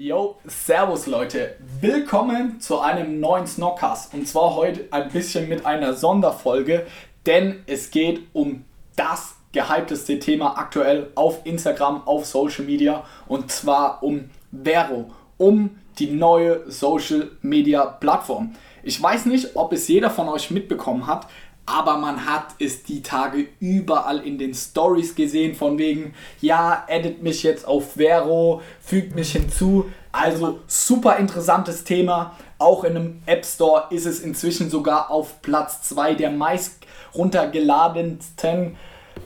Yo, Servus Leute, willkommen zu einem neuen Snockcast und zwar heute ein bisschen mit einer Sonderfolge, denn es geht um das gehypteste Thema aktuell auf Instagram, auf Social Media und zwar um Vero, um die neue Social Media Plattform. Ich weiß nicht, ob es jeder von euch mitbekommen hat, aber man hat es die Tage überall in den Stories gesehen, von wegen, ja, edit mich jetzt auf Vero, fügt mich hinzu. Also super interessantes Thema. Auch in einem App Store ist es inzwischen sogar auf Platz 2 der meist runtergeladensten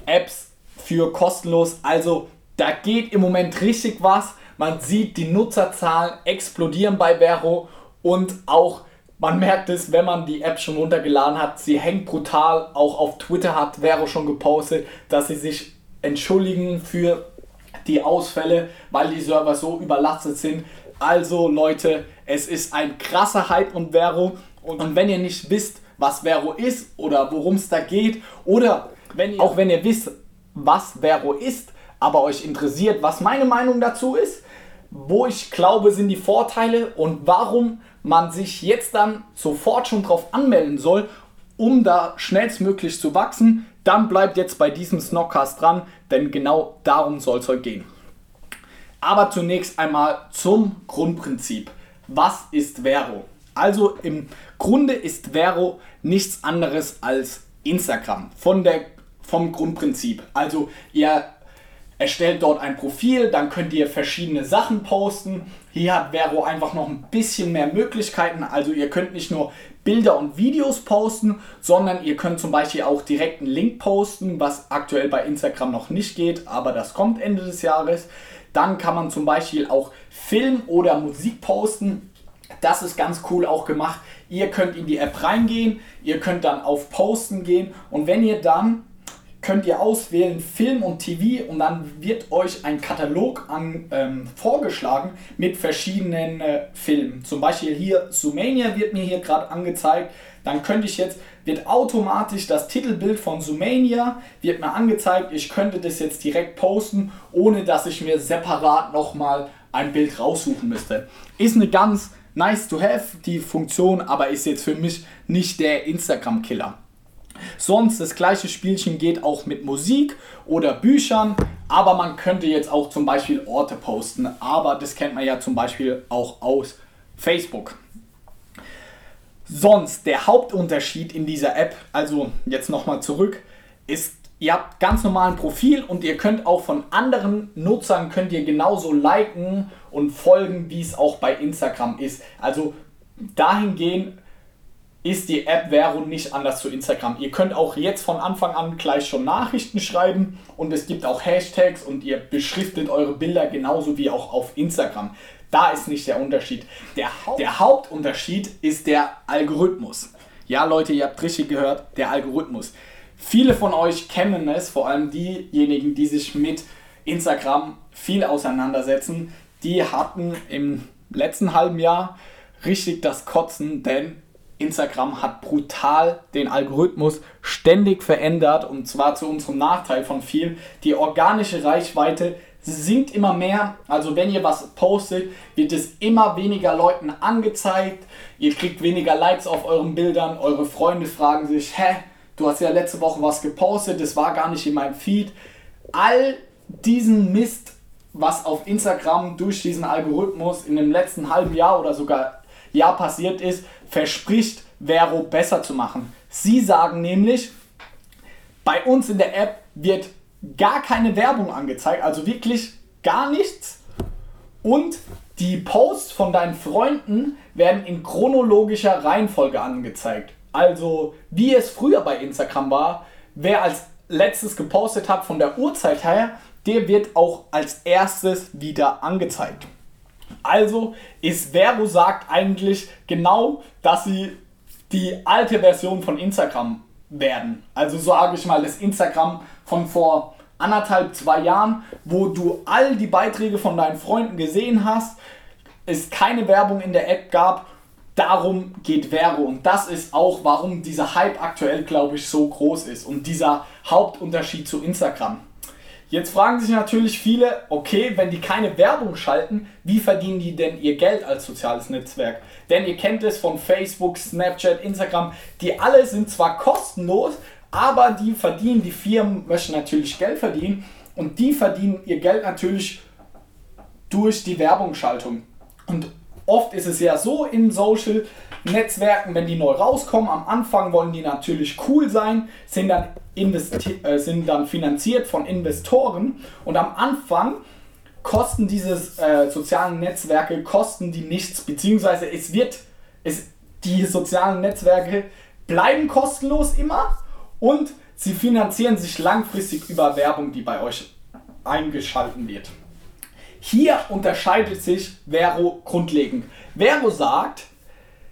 Apps für kostenlos. Also da geht im Moment richtig was. Man sieht, die Nutzerzahlen explodieren bei Vero und auch man merkt es, wenn man die App schon runtergeladen hat. Sie hängt brutal. Auch auf Twitter hat Vero schon gepostet, dass sie sich entschuldigen für die Ausfälle, weil die Server so überlastet sind. Also Leute, es ist ein krasser Hype und Vero. Und wenn ihr nicht wisst, was Vero ist oder worum es da geht, oder wenn ihr, auch wenn ihr wisst, was Vero ist, aber euch interessiert, was meine Meinung dazu ist, wo ich glaube, sind die Vorteile und warum man sich jetzt dann sofort schon drauf anmelden soll, um da schnellstmöglich zu wachsen, dann bleibt jetzt bei diesem Snockcast dran, denn genau darum soll es heute gehen. Aber zunächst einmal zum Grundprinzip. Was ist Vero? Also im Grunde ist Vero nichts anderes als Instagram von der, vom Grundprinzip. Also ihr erstellt dort ein Profil, dann könnt ihr verschiedene Sachen posten. Hier hat Vero einfach noch ein bisschen mehr Möglichkeiten. Also ihr könnt nicht nur Bilder und Videos posten, sondern ihr könnt zum Beispiel auch direkt einen Link posten, was aktuell bei Instagram noch nicht geht, aber das kommt Ende des Jahres. Dann kann man zum Beispiel auch Film oder Musik posten. Das ist ganz cool auch gemacht. Ihr könnt in die App reingehen, ihr könnt dann auf Posten gehen und wenn ihr dann könnt ihr auswählen Film und TV und dann wird euch ein Katalog an, ähm, vorgeschlagen mit verschiedenen äh, Filmen. Zum Beispiel hier Sumania wird mir hier gerade angezeigt. Dann könnte ich jetzt, wird automatisch das Titelbild von Sumania wird mir angezeigt. Ich könnte das jetzt direkt posten, ohne dass ich mir separat nochmal ein Bild raussuchen müsste. Ist eine ganz nice to have, die Funktion, aber ist jetzt für mich nicht der Instagram-Killer. Sonst das gleiche Spielchen geht auch mit Musik oder Büchern, aber man könnte jetzt auch zum Beispiel Orte posten, aber das kennt man ja zum Beispiel auch aus Facebook. Sonst der Hauptunterschied in dieser App, also jetzt nochmal zurück, ist, ihr habt ganz normal ein Profil und ihr könnt auch von anderen Nutzern könnt ihr genauso liken und folgen, wie es auch bei Instagram ist. Also dahingehend ist die App Vero nicht anders zu Instagram. Ihr könnt auch jetzt von Anfang an gleich schon Nachrichten schreiben und es gibt auch Hashtags und ihr beschriftet eure Bilder genauso wie auch auf Instagram. Da ist nicht der Unterschied. Der, der Hauptunterschied ist der Algorithmus. Ja, Leute, ihr habt richtig gehört, der Algorithmus. Viele von euch kennen es, vor allem diejenigen, die sich mit Instagram viel auseinandersetzen, die hatten im letzten halben Jahr richtig das Kotzen, denn Instagram hat brutal den Algorithmus ständig verändert und zwar zu unserem Nachteil von vielen. Die organische Reichweite sinkt immer mehr. Also wenn ihr was postet, wird es immer weniger Leuten angezeigt. Ihr kriegt weniger Likes auf euren Bildern. Eure Freunde fragen sich, hä, du hast ja letzte Woche was gepostet, das war gar nicht in meinem Feed. All diesen Mist, was auf Instagram durch diesen Algorithmus in dem letzten halben Jahr oder sogar Jahr passiert ist, verspricht Vero besser zu machen. Sie sagen nämlich, bei uns in der App wird gar keine Werbung angezeigt, also wirklich gar nichts. Und die Posts von deinen Freunden werden in chronologischer Reihenfolge angezeigt. Also wie es früher bei Instagram war, wer als letztes gepostet hat von der Uhrzeit her, der wird auch als erstes wieder angezeigt. Also ist Vero sagt eigentlich genau, dass sie die alte Version von Instagram werden. Also sage ich mal das Instagram von vor anderthalb, zwei Jahren, wo du all die Beiträge von deinen Freunden gesehen hast, es keine Werbung in der App gab. Darum geht Vero und das ist auch, warum dieser Hype aktuell, glaube ich, so groß ist und dieser Hauptunterschied zu Instagram. Jetzt fragen sich natürlich viele, okay, wenn die keine Werbung schalten, wie verdienen die denn ihr Geld als soziales Netzwerk? Denn ihr kennt es von Facebook, Snapchat, Instagram, die alle sind zwar kostenlos, aber die verdienen, die Firmen möchten natürlich Geld verdienen und die verdienen ihr Geld natürlich durch die Werbungsschaltung. Und oft ist es ja so in Social Netzwerken, wenn die neu rauskommen, am Anfang wollen die natürlich cool sein, sind dann, äh, sind dann finanziert von Investoren und am Anfang kosten diese äh, sozialen Netzwerke kosten die nichts, beziehungsweise es wird, es, die sozialen Netzwerke bleiben kostenlos immer und sie finanzieren sich langfristig über Werbung, die bei euch eingeschalten wird. Hier unterscheidet sich Vero grundlegend. Vero sagt,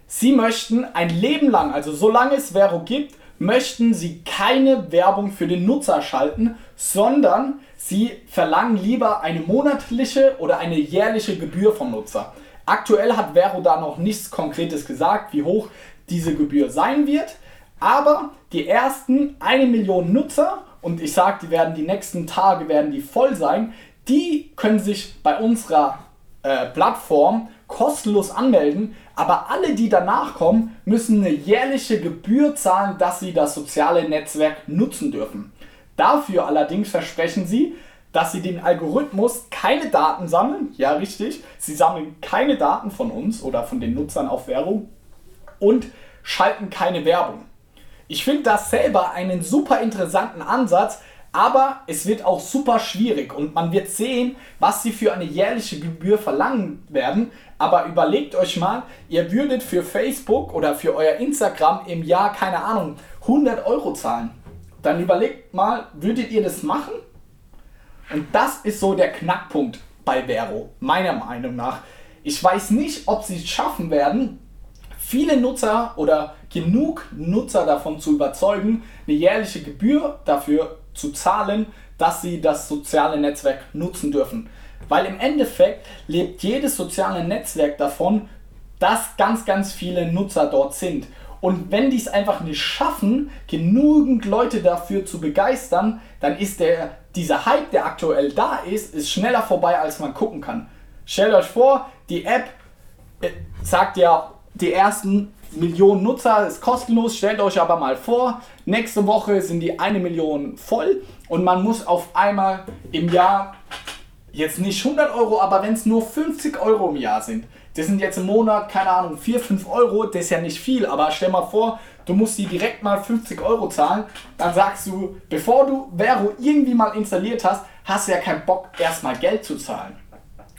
sie möchten ein Leben lang, also solange es Vero gibt, möchten sie keine Werbung für den Nutzer schalten, sondern sie verlangen lieber eine monatliche oder eine jährliche Gebühr vom Nutzer. Aktuell hat Vero da noch nichts Konkretes gesagt, wie hoch diese Gebühr sein wird, aber die ersten eine Million Nutzer und ich sage, die werden die nächsten Tage werden die voll sein, die können sich bei unserer äh, Plattform kostenlos anmelden, aber alle, die danach kommen, müssen eine jährliche Gebühr zahlen, dass sie das soziale Netzwerk nutzen dürfen. Dafür allerdings versprechen sie, dass sie den Algorithmus keine Daten sammeln. Ja, richtig. Sie sammeln keine Daten von uns oder von den Nutzern auf Werbung und schalten keine Werbung. Ich finde das selber einen super interessanten Ansatz, aber es wird auch super schwierig und man wird sehen, was sie für eine jährliche Gebühr verlangen werden. Aber überlegt euch mal, ihr würdet für Facebook oder für euer Instagram im Jahr, keine Ahnung, 100 Euro zahlen. Dann überlegt mal, würdet ihr das machen? Und das ist so der Knackpunkt bei Vero, meiner Meinung nach. Ich weiß nicht, ob sie es schaffen werden, viele Nutzer oder genug Nutzer davon zu überzeugen, eine jährliche Gebühr dafür zu zahlen, dass sie das soziale Netzwerk nutzen dürfen. Weil im Endeffekt lebt jedes soziale Netzwerk davon, dass ganz, ganz viele Nutzer dort sind. Und wenn die es einfach nicht schaffen, genügend Leute dafür zu begeistern, dann ist der, dieser Hype, der aktuell da ist, ist schneller vorbei, als man gucken kann. Stellt euch vor, die App äh, sagt ja, die ersten Millionen Nutzer ist kostenlos. Stellt euch aber mal vor, nächste Woche sind die eine Million voll und man muss auf einmal im Jahr jetzt nicht 100 Euro, aber wenn es nur 50 Euro im Jahr sind, das sind jetzt im Monat, keine Ahnung, 4, 5 Euro, das ist ja nicht viel, aber stell mal vor, du musst die direkt mal 50 Euro zahlen, dann sagst du, bevor du Vero irgendwie mal installiert hast, hast du ja keinen Bock, erstmal Geld zu zahlen.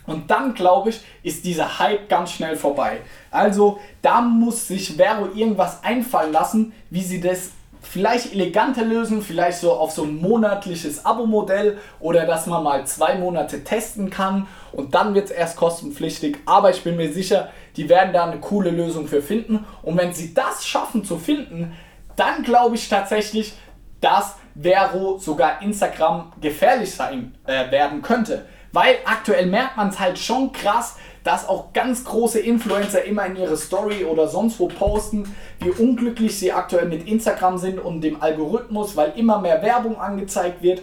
Und dann, glaube ich, ist dieser Hype ganz schnell vorbei. Also da muss sich Vero irgendwas einfallen lassen, wie sie das vielleicht eleganter lösen, vielleicht so auf so ein monatliches Abo-Modell oder dass man mal zwei Monate testen kann und dann wird es erst kostenpflichtig. Aber ich bin mir sicher, die werden da eine coole Lösung für finden. Und wenn sie das schaffen zu finden, dann glaube ich tatsächlich, dass Vero sogar Instagram gefährlich sein äh, werden könnte. Weil aktuell merkt man es halt schon krass, dass auch ganz große Influencer immer in ihre Story oder sonst wo posten, wie unglücklich sie aktuell mit Instagram sind und dem Algorithmus, weil immer mehr Werbung angezeigt wird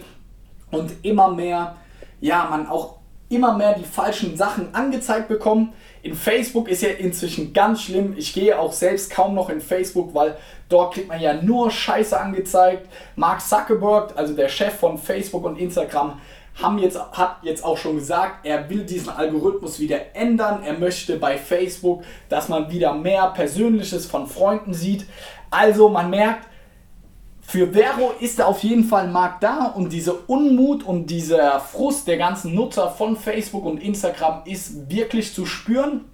und immer mehr, ja, man auch immer mehr die falschen Sachen angezeigt bekommt. In Facebook ist ja inzwischen ganz schlimm. Ich gehe auch selbst kaum noch in Facebook, weil dort kriegt man ja nur Scheiße angezeigt. Mark Zuckerberg, also der Chef von Facebook und Instagram, haben jetzt, hat jetzt auch schon gesagt, er will diesen Algorithmus wieder ändern. Er möchte bei Facebook, dass man wieder mehr Persönliches von Freunden sieht. Also man merkt, für Vero ist da auf jeden Fall ein Markt da und diese Unmut und dieser Frust der ganzen Nutzer von Facebook und Instagram ist wirklich zu spüren.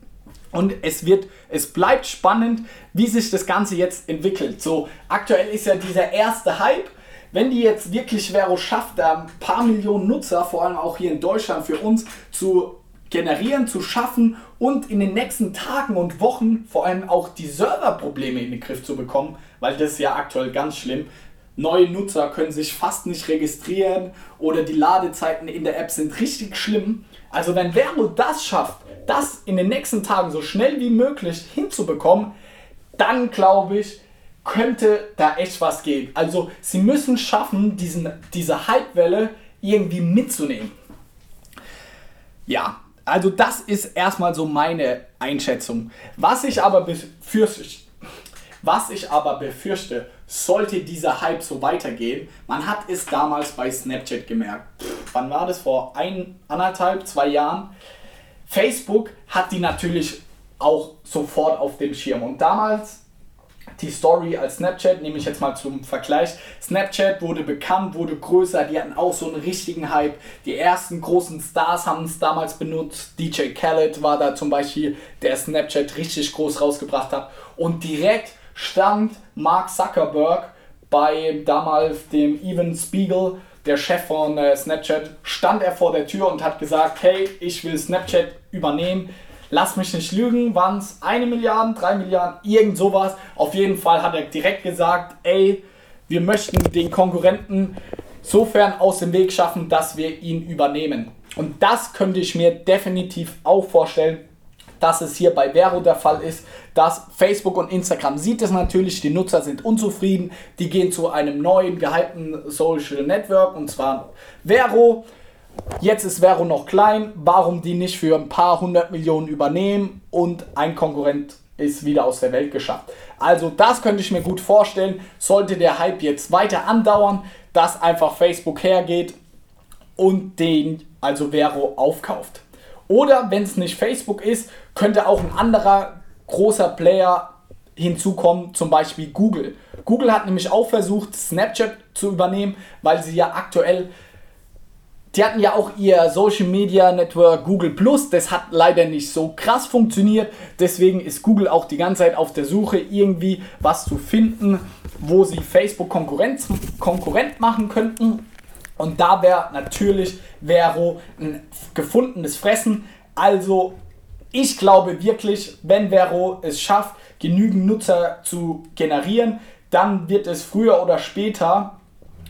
Und es wird, es bleibt spannend, wie sich das Ganze jetzt entwickelt. So, aktuell ist ja dieser erste Hype wenn die jetzt wirklich Vero schafft, da ein paar Millionen Nutzer, vor allem auch hier in Deutschland für uns, zu generieren, zu schaffen und in den nächsten Tagen und Wochen vor allem auch die Serverprobleme in den Griff zu bekommen, weil das ist ja aktuell ganz schlimm. Neue Nutzer können sich fast nicht registrieren oder die Ladezeiten in der App sind richtig schlimm. Also wenn Vero das schafft, das in den nächsten Tagen so schnell wie möglich hinzubekommen, dann glaube ich, könnte da echt was gehen. Also sie müssen schaffen, diesen, diese Hypewelle irgendwie mitzunehmen. Ja, also das ist erstmal so meine Einschätzung. Was ich aber befürchte, was ich aber befürchte, sollte dieser Hype so weitergehen, man hat es damals bei Snapchat gemerkt. Pff, wann war das? Vor ein, anderthalb, zwei Jahren. Facebook hat die natürlich auch sofort auf dem Schirm. Und damals die Story als Snapchat, nehme ich jetzt mal zum Vergleich. Snapchat wurde bekannt, wurde größer, die hatten auch so einen richtigen Hype. Die ersten großen Stars haben es damals benutzt. DJ Khaled war da zum Beispiel, der Snapchat richtig groß rausgebracht hat. Und direkt stand Mark Zuckerberg bei damals dem Evan Spiegel, der Chef von äh, Snapchat, stand er vor der Tür und hat gesagt, hey, ich will Snapchat übernehmen lass mich nicht lügen, waren es eine Milliarde, drei Milliarden, irgend sowas. Auf jeden Fall hat er direkt gesagt, ey, wir möchten den Konkurrenten sofern aus dem Weg schaffen, dass wir ihn übernehmen. Und das könnte ich mir definitiv auch vorstellen, dass es hier bei Vero der Fall ist, dass Facebook und Instagram sieht es natürlich, die Nutzer sind unzufrieden, die gehen zu einem neuen gehypten Social Network und zwar Vero Jetzt ist Vero noch klein, warum die nicht für ein paar hundert Millionen übernehmen und ein Konkurrent ist wieder aus der Welt geschafft. Also das könnte ich mir gut vorstellen, sollte der Hype jetzt weiter andauern, dass einfach Facebook hergeht und den, also Vero, aufkauft. Oder wenn es nicht Facebook ist, könnte auch ein anderer großer Player hinzukommen, zum Beispiel Google. Google hat nämlich auch versucht, Snapchat zu übernehmen, weil sie ja aktuell die hatten ja auch ihr Social Media Network Google Plus. Das hat leider nicht so krass funktioniert. Deswegen ist Google auch die ganze Zeit auf der Suche, irgendwie was zu finden, wo sie Facebook Konkurrenz, Konkurrent machen könnten. Und da wäre natürlich Vero ein gefundenes Fressen. Also ich glaube wirklich, wenn Vero es schafft, genügend Nutzer zu generieren, dann wird es früher oder später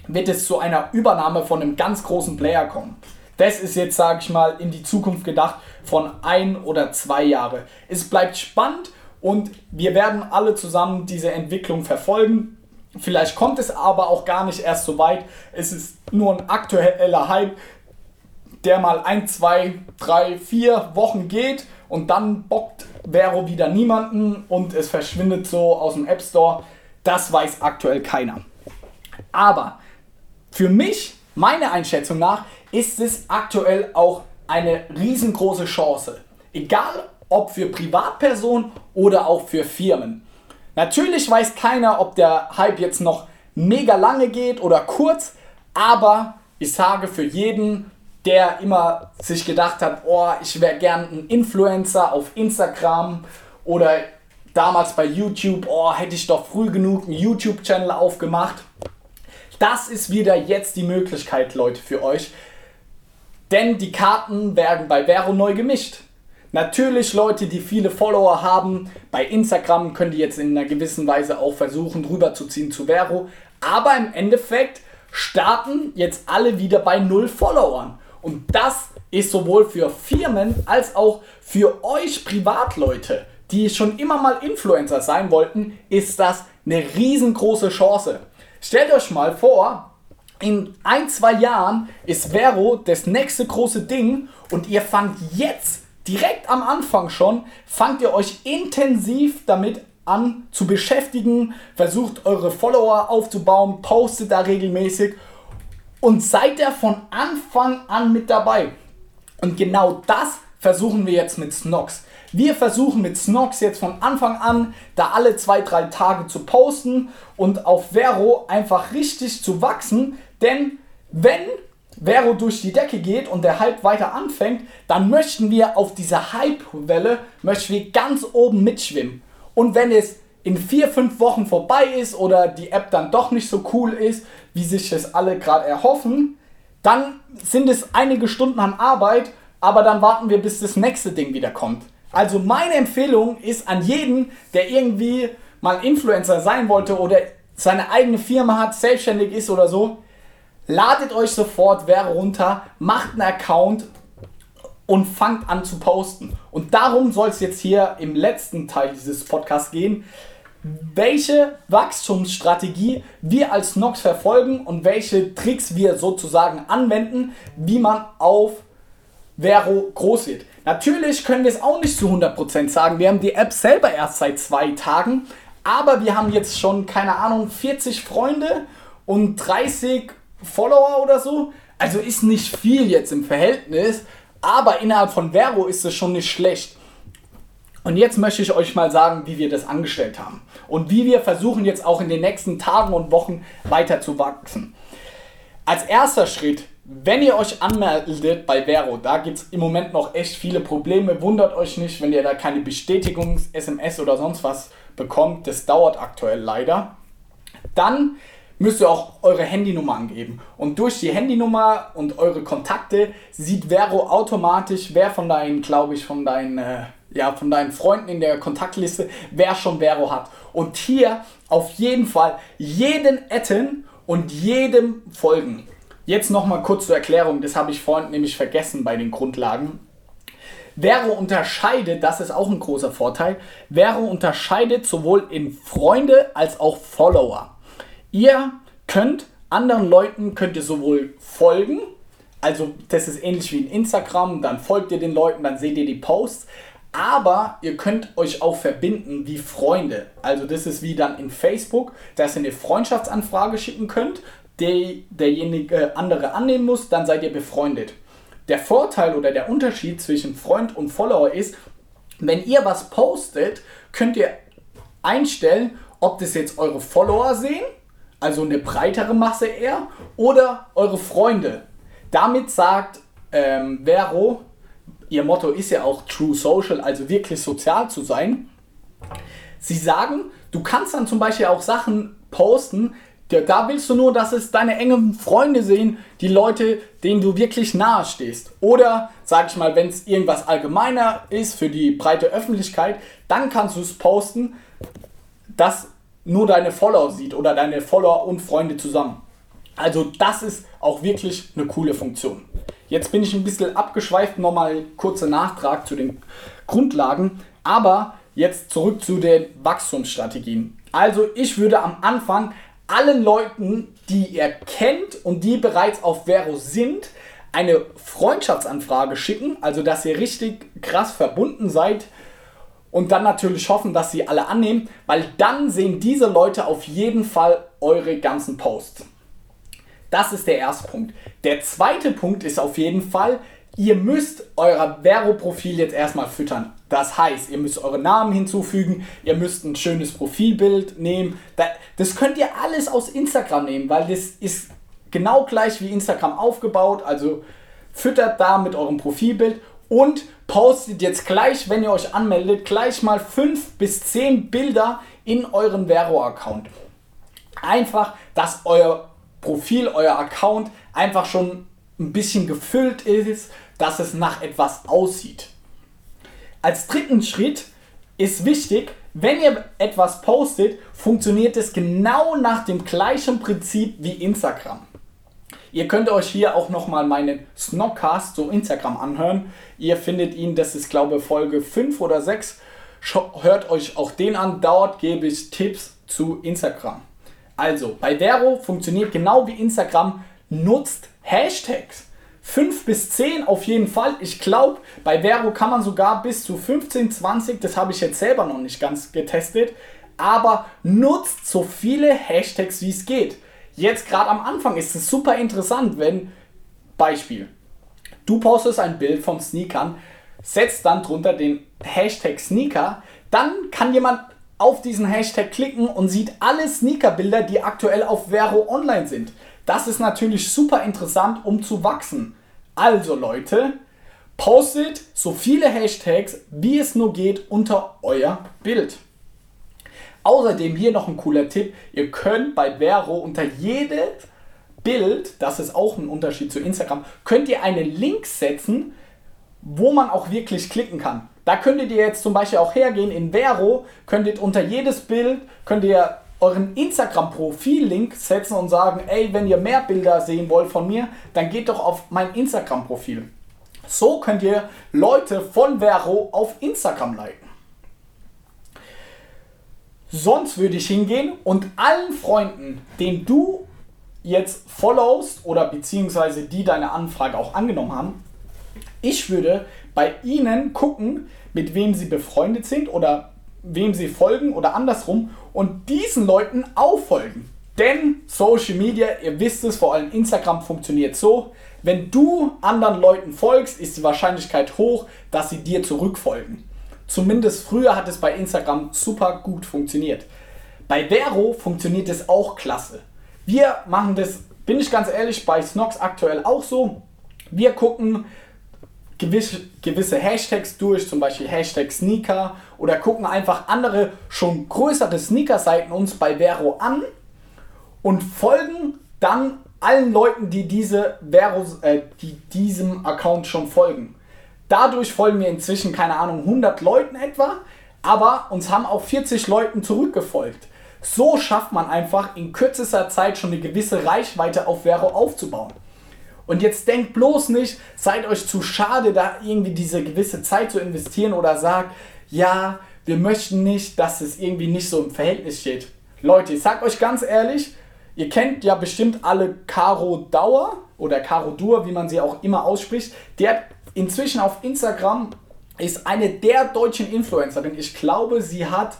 wird es zu einer Übernahme von einem ganz großen Player kommen. Das ist jetzt, sage ich mal, in die Zukunft gedacht von ein oder zwei Jahre. Es bleibt spannend und wir werden alle zusammen diese Entwicklung verfolgen. Vielleicht kommt es aber auch gar nicht erst so weit. Es ist nur ein aktueller Hype, der mal ein, zwei, drei, vier Wochen geht und dann bockt Vero wieder niemanden und es verschwindet so aus dem App Store. Das weiß aktuell keiner. Aber für mich, meiner Einschätzung nach, ist es aktuell auch eine riesengroße Chance. Egal ob für Privatpersonen oder auch für Firmen. Natürlich weiß keiner, ob der Hype jetzt noch mega lange geht oder kurz, aber ich sage für jeden, der immer sich gedacht hat, oh, ich wäre gern ein Influencer auf Instagram oder damals bei YouTube, oh, hätte ich doch früh genug einen YouTube-Channel aufgemacht. Das ist wieder jetzt die Möglichkeit, Leute, für euch. Denn die Karten werden bei Vero neu gemischt. Natürlich Leute, die viele Follower haben, bei Instagram können die jetzt in einer gewissen Weise auch versuchen, rüberzuziehen zu Vero. Aber im Endeffekt starten jetzt alle wieder bei null Followern. Und das ist sowohl für Firmen als auch für euch Privatleute, die schon immer mal Influencer sein wollten, ist das eine riesengroße Chance. Stellt euch mal vor, in ein, zwei Jahren ist Vero das nächste große Ding und ihr fangt jetzt direkt am Anfang schon, fangt ihr euch intensiv damit an zu beschäftigen, versucht eure Follower aufzubauen, postet da regelmäßig und seid da von Anfang an mit dabei. Und genau das versuchen wir jetzt mit Snox. Wir versuchen mit Snox jetzt von Anfang an da alle zwei, drei Tage zu posten und auf Vero einfach richtig zu wachsen. Denn wenn Vero durch die Decke geht und der Hype weiter anfängt, dann möchten wir auf dieser Hype-Welle, möchten wir ganz oben mitschwimmen. Und wenn es in vier, fünf Wochen vorbei ist oder die App dann doch nicht so cool ist, wie sich das alle gerade erhoffen, dann sind es einige Stunden an Arbeit, aber dann warten wir, bis das nächste Ding wieder kommt. Also meine Empfehlung ist an jeden, der irgendwie mal Influencer sein wollte oder seine eigene Firma hat, selbstständig ist oder so, ladet euch sofort wer runter, macht einen Account und fangt an zu posten. Und darum soll es jetzt hier im letzten Teil dieses Podcasts gehen. welche Wachstumsstrategie wir als Nox verfolgen und welche Tricks wir sozusagen anwenden, wie man auf Vero groß wird. Natürlich können wir es auch nicht zu 100% sagen. Wir haben die App selber erst seit zwei Tagen, aber wir haben jetzt schon, keine Ahnung, 40 Freunde und 30 Follower oder so. Also ist nicht viel jetzt im Verhältnis, aber innerhalb von Vero ist es schon nicht schlecht. Und jetzt möchte ich euch mal sagen, wie wir das angestellt haben und wie wir versuchen jetzt auch in den nächsten Tagen und Wochen weiter zu wachsen. Als erster Schritt, wenn ihr euch anmeldet bei Vero, da gibt es im Moment noch echt viele Probleme. Wundert euch nicht, wenn ihr da keine Bestätigungs-SMS oder sonst was bekommt. Das dauert aktuell leider. Dann müsst ihr auch eure Handynummer angeben. Und durch die Handynummer und eure Kontakte sieht Vero automatisch, wer von deinen, glaube ich, von deinen äh, ja, von deinen Freunden in der Kontaktliste, wer schon Vero hat. Und hier auf jeden Fall jeden adden und jedem folgen. Jetzt nochmal kurz zur Erklärung, das habe ich vorhin nämlich vergessen bei den Grundlagen. Vero unterscheidet, das ist auch ein großer Vorteil, Vero unterscheidet sowohl in Freunde als auch Follower. Ihr könnt anderen Leuten könnt ihr sowohl folgen, also das ist ähnlich wie in Instagram, dann folgt ihr den Leuten, dann seht ihr die Posts, aber ihr könnt euch auch verbinden wie Freunde. Also das ist wie dann in Facebook, dass ihr eine Freundschaftsanfrage schicken könnt, die derjenige andere annehmen muss, dann seid ihr befreundet. Der Vorteil oder der Unterschied zwischen Freund und Follower ist, wenn ihr was postet, könnt ihr einstellen, ob das jetzt eure Follower sehen, also eine breitere Masse eher, oder eure Freunde. Damit sagt ähm, Vero, ihr Motto ist ja auch True Social, also wirklich sozial zu sein. Sie sagen, du kannst dann zum Beispiel auch Sachen posten, da willst du nur, dass es deine engen Freunde sehen, die Leute, denen du wirklich nahe stehst. Oder, sag ich mal, wenn es irgendwas allgemeiner ist für die breite Öffentlichkeit, dann kannst du es posten, dass nur deine Follower sieht oder deine Follower und Freunde zusammen. Also das ist auch wirklich eine coole Funktion. Jetzt bin ich ein bisschen abgeschweift, nochmal kurzer Nachtrag zu den Grundlagen, aber jetzt zurück zu den Wachstumsstrategien. Also ich würde am Anfang allen Leuten, die ihr kennt und die bereits auf Vero sind, eine Freundschaftsanfrage schicken, also dass ihr richtig krass verbunden seid und dann natürlich hoffen, dass sie alle annehmen, weil dann sehen diese Leute auf jeden Fall eure ganzen Posts. Das ist der erste Punkt. Der zweite Punkt ist auf jeden Fall, ihr müsst euer Vero-Profil jetzt erstmal füttern. Das heißt, ihr müsst eure Namen hinzufügen, ihr müsst ein schönes Profilbild nehmen. Das könnt ihr alles aus Instagram nehmen, weil das ist genau gleich wie Instagram aufgebaut. Also füttert da mit eurem Profilbild und postet jetzt gleich, wenn ihr euch anmeldet, gleich mal 5 bis 10 Bilder in euren Vero-Account. Einfach, dass euer Profil, euer Account einfach schon ein bisschen gefüllt ist, dass es nach etwas aussieht. Als dritten Schritt ist wichtig, wenn ihr etwas postet, funktioniert es genau nach dem gleichen Prinzip wie Instagram. Ihr könnt euch hier auch nochmal meinen Snobcast zu Instagram anhören. Ihr findet ihn, das ist glaube Folge 5 oder 6. Hört euch auch den an, dort gebe ich Tipps zu Instagram. Also, bei Vero funktioniert genau wie Instagram, nutzt Hashtags. 5 bis 10 auf jeden Fall. Ich glaube, bei Vero kann man sogar bis zu 15, 20, das habe ich jetzt selber noch nicht ganz getestet, aber nutzt so viele Hashtags wie es geht. Jetzt gerade am Anfang ist es super interessant, wenn, Beispiel, du postest ein Bild von Sneakern, setzt dann drunter den Hashtag Sneaker, dann kann jemand auf diesen Hashtag klicken und sieht alle Sneakerbilder, die aktuell auf Vero online sind. Das ist natürlich super interessant, um zu wachsen. Also Leute, postet so viele Hashtags, wie es nur geht, unter euer Bild. Außerdem hier noch ein cooler Tipp, ihr könnt bei Vero unter jedes Bild, das ist auch ein Unterschied zu Instagram, könnt ihr einen Link setzen, wo man auch wirklich klicken kann. Da könntet ihr jetzt zum Beispiel auch hergehen in Vero, könntet unter jedes Bild, könnt ihr euren Instagram-Profil-Link setzen und sagen, ey, wenn ihr mehr Bilder sehen wollt von mir, dann geht doch auf mein Instagram-Profil. So könnt ihr Leute von Vero auf Instagram liken. Sonst würde ich hingehen und allen Freunden, denen du jetzt followst oder beziehungsweise die deine Anfrage auch angenommen haben, ich würde bei ihnen gucken, mit wem sie befreundet sind oder wem sie folgen oder andersrum und diesen Leuten auch folgen. Denn Social Media, ihr wisst es, vor allem Instagram funktioniert so, wenn du anderen Leuten folgst, ist die Wahrscheinlichkeit hoch, dass sie dir zurückfolgen. Zumindest früher hat es bei Instagram super gut funktioniert. Bei Vero funktioniert es auch klasse. Wir machen das, bin ich ganz ehrlich, bei Snox aktuell auch so. Wir gucken gewisse, gewisse Hashtags durch, zum Beispiel Hashtag Sneaker oder gucken einfach andere, schon größere Sneaker-Seiten uns bei Vero an und folgen dann allen Leuten, die, diese Vero, äh, die diesem Account schon folgen. Dadurch folgen wir inzwischen, keine Ahnung, 100 Leuten etwa, aber uns haben auch 40 Leuten zurückgefolgt. So schafft man einfach in kürzester Zeit schon eine gewisse Reichweite auf Vero aufzubauen. Und jetzt denkt bloß nicht, seid euch zu schade, da irgendwie diese gewisse Zeit zu investieren oder sagt, ja, wir möchten nicht, dass es irgendwie nicht so im Verhältnis steht. Leute, ich sag euch ganz ehrlich, ihr kennt ja bestimmt alle Caro Dauer oder Caro Dur, wie man sie auch immer ausspricht. Hat inzwischen auf Instagram, ist eine der deutschen Influencerinnen. Ich glaube, sie hat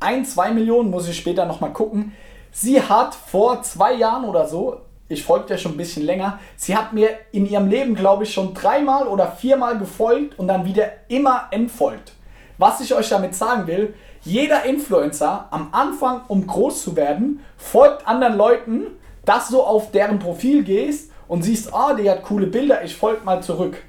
1, 2 Millionen, muss ich später nochmal gucken. Sie hat vor zwei Jahren oder so, ich folge ja schon ein bisschen länger, sie hat mir in ihrem Leben, glaube ich, schon dreimal oder viermal gefolgt und dann wieder immer entfolgt. Was ich euch damit sagen will, jeder Influencer am Anfang, um groß zu werden, folgt anderen Leuten, dass du auf deren Profil gehst und siehst, ah, die hat coole Bilder, ich folge mal zurück.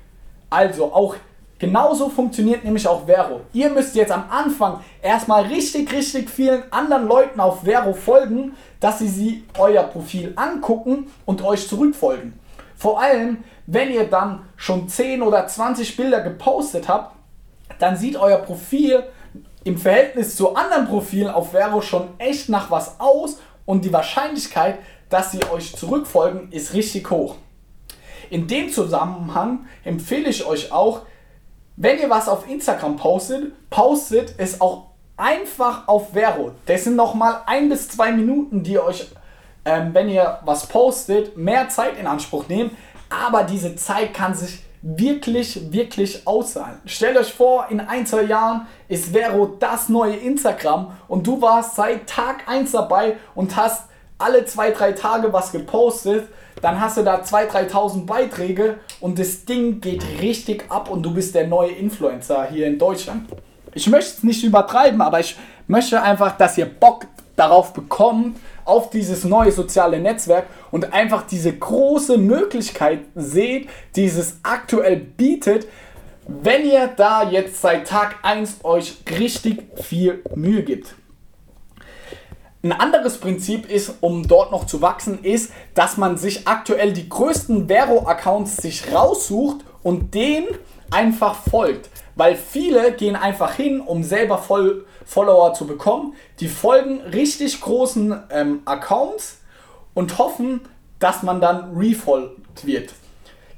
Also auch Genauso funktioniert nämlich auch Vero. Ihr müsst jetzt am Anfang erstmal richtig, richtig vielen anderen Leuten auf Vero folgen, dass sie, sie euer Profil angucken und euch zurückfolgen. Vor allem, wenn ihr dann schon 10 oder 20 Bilder gepostet habt, dann sieht euer Profil im Verhältnis zu anderen Profilen auf Vero schon echt nach was aus und die Wahrscheinlichkeit, dass sie euch zurückfolgen, ist richtig hoch. In dem Zusammenhang empfehle ich euch auch, wenn ihr was auf Instagram postet, postet es auch einfach auf Vero. Das sind nochmal ein bis zwei Minuten, die euch, ähm, wenn ihr was postet, mehr Zeit in Anspruch nehmen. Aber diese Zeit kann sich wirklich, wirklich auszahlen. Stellt euch vor, in ein, zwei Jahren ist Vero das neue Instagram und du warst seit Tag 1 dabei und hast alle zwei, drei Tage was gepostet dann hast du da 2.000, 3.000 Beiträge und das Ding geht richtig ab und du bist der neue Influencer hier in Deutschland. Ich möchte es nicht übertreiben, aber ich möchte einfach, dass ihr Bock darauf bekommt, auf dieses neue soziale Netzwerk und einfach diese große Möglichkeit seht, die es aktuell bietet, wenn ihr da jetzt seit Tag 1 euch richtig viel Mühe gibt. Ein anderes Prinzip ist, um dort noch zu wachsen, ist, dass man sich aktuell die größten Vero-Accounts sich raussucht und denen einfach folgt. Weil viele gehen einfach hin, um selber voll Follower zu bekommen. Die folgen richtig großen ähm, Accounts und hoffen, dass man dann refolgt wird.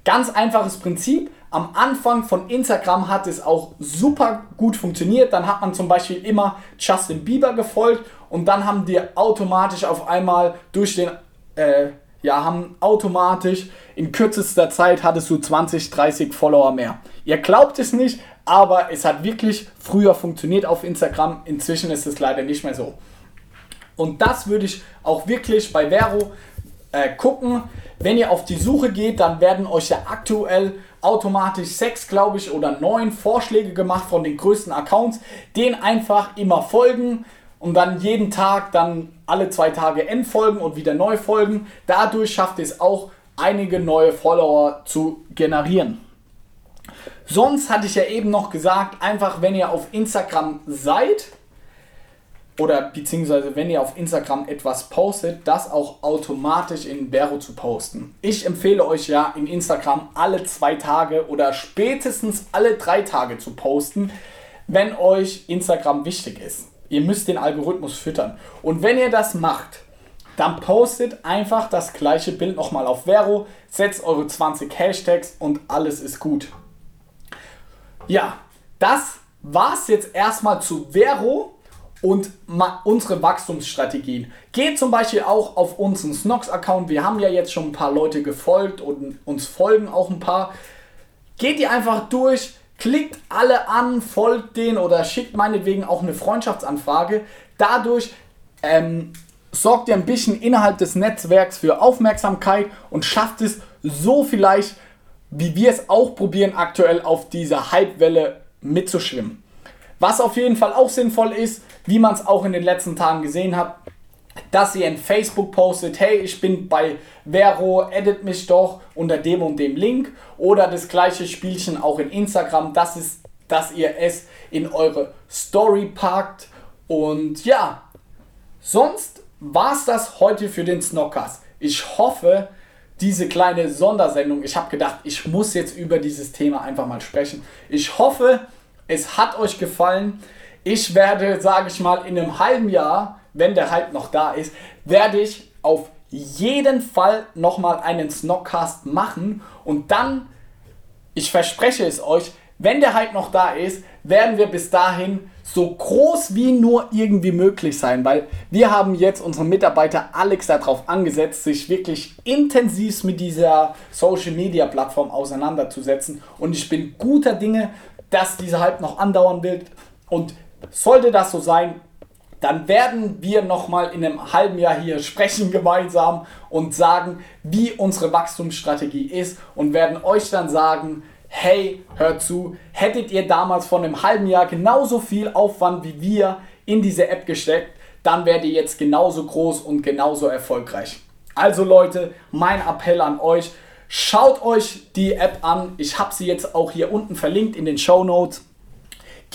Ganz einfaches Prinzip. Am Anfang von Instagram hat es auch super gut funktioniert. Dann hat man zum Beispiel immer Justin Bieber gefolgt und dann haben die automatisch auf einmal durch den, äh, ja, haben automatisch in kürzester Zeit hattest du 20, 30 Follower mehr. Ihr glaubt es nicht, aber es hat wirklich früher funktioniert auf Instagram. Inzwischen ist es leider nicht mehr so. Und das würde ich auch wirklich bei Vero äh, gucken. Wenn ihr auf die Suche geht, dann werden euch ja aktuell automatisch sechs, glaube ich, oder neun Vorschläge gemacht von den größten Accounts. Den einfach immer folgen und dann jeden Tag dann alle zwei Tage entfolgen und wieder neu folgen. Dadurch schafft es auch einige neue Follower zu generieren. Sonst hatte ich ja eben noch gesagt, einfach wenn ihr auf Instagram seid oder beziehungsweise wenn ihr auf Instagram etwas postet, das auch automatisch in Vero zu posten. Ich empfehle euch ja in Instagram alle zwei Tage oder spätestens alle drei Tage zu posten, wenn euch Instagram wichtig ist. Ihr müsst den Algorithmus füttern. Und wenn ihr das macht, dann postet einfach das gleiche Bild nochmal auf Vero, setzt eure 20 Hashtags und alles ist gut. Ja, das war's jetzt erstmal zu Vero. Und unsere Wachstumsstrategien. Geht zum Beispiel auch auf unseren Snox-Account. Wir haben ja jetzt schon ein paar Leute gefolgt und uns folgen auch ein paar. Geht die einfach durch, klickt alle an, folgt denen oder schickt meinetwegen auch eine Freundschaftsanfrage. Dadurch ähm, sorgt ihr ein bisschen innerhalb des Netzwerks für Aufmerksamkeit und schafft es so vielleicht, wie wir es auch probieren, aktuell auf dieser Hypewelle mitzuschwimmen. Was auf jeden Fall auch sinnvoll ist, wie man es auch in den letzten Tagen gesehen hat, dass ihr in Facebook postet, hey, ich bin bei Vero, edit mich doch unter dem und dem Link. Oder das gleiche Spielchen auch in Instagram, das ist, dass ihr es in eure Story packt. Und ja, sonst war es das heute für den Snockers. Ich hoffe, diese kleine Sondersendung, ich habe gedacht, ich muss jetzt über dieses Thema einfach mal sprechen. Ich hoffe, es hat euch gefallen. Ich werde, sage ich mal, in einem halben Jahr, wenn der Hype noch da ist, werde ich auf jeden Fall nochmal einen Snockcast machen und dann, ich verspreche es euch, wenn der Hype noch da ist, werden wir bis dahin so groß wie nur irgendwie möglich sein, weil wir haben jetzt unseren Mitarbeiter Alex darauf angesetzt, sich wirklich intensiv mit dieser Social Media Plattform auseinanderzusetzen und ich bin guter Dinge, dass dieser Hype noch andauern wird. Und sollte das so sein, dann werden wir nochmal in einem halben Jahr hier sprechen gemeinsam und sagen, wie unsere Wachstumsstrategie ist und werden euch dann sagen, hey, hört zu, hättet ihr damals vor einem halben Jahr genauso viel Aufwand wie wir in diese App gesteckt, dann werdet ihr jetzt genauso groß und genauso erfolgreich. Also Leute, mein Appell an euch, Schaut euch die App an. Ich habe sie jetzt auch hier unten verlinkt in den Show Notes.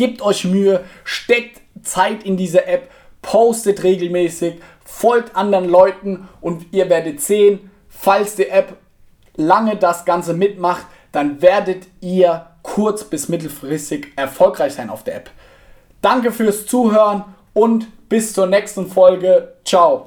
Gebt euch Mühe, steckt Zeit in diese App, postet regelmäßig, folgt anderen Leuten und ihr werdet sehen, falls die App lange das Ganze mitmacht, dann werdet ihr kurz- bis mittelfristig erfolgreich sein auf der App. Danke fürs Zuhören und bis zur nächsten Folge. Ciao.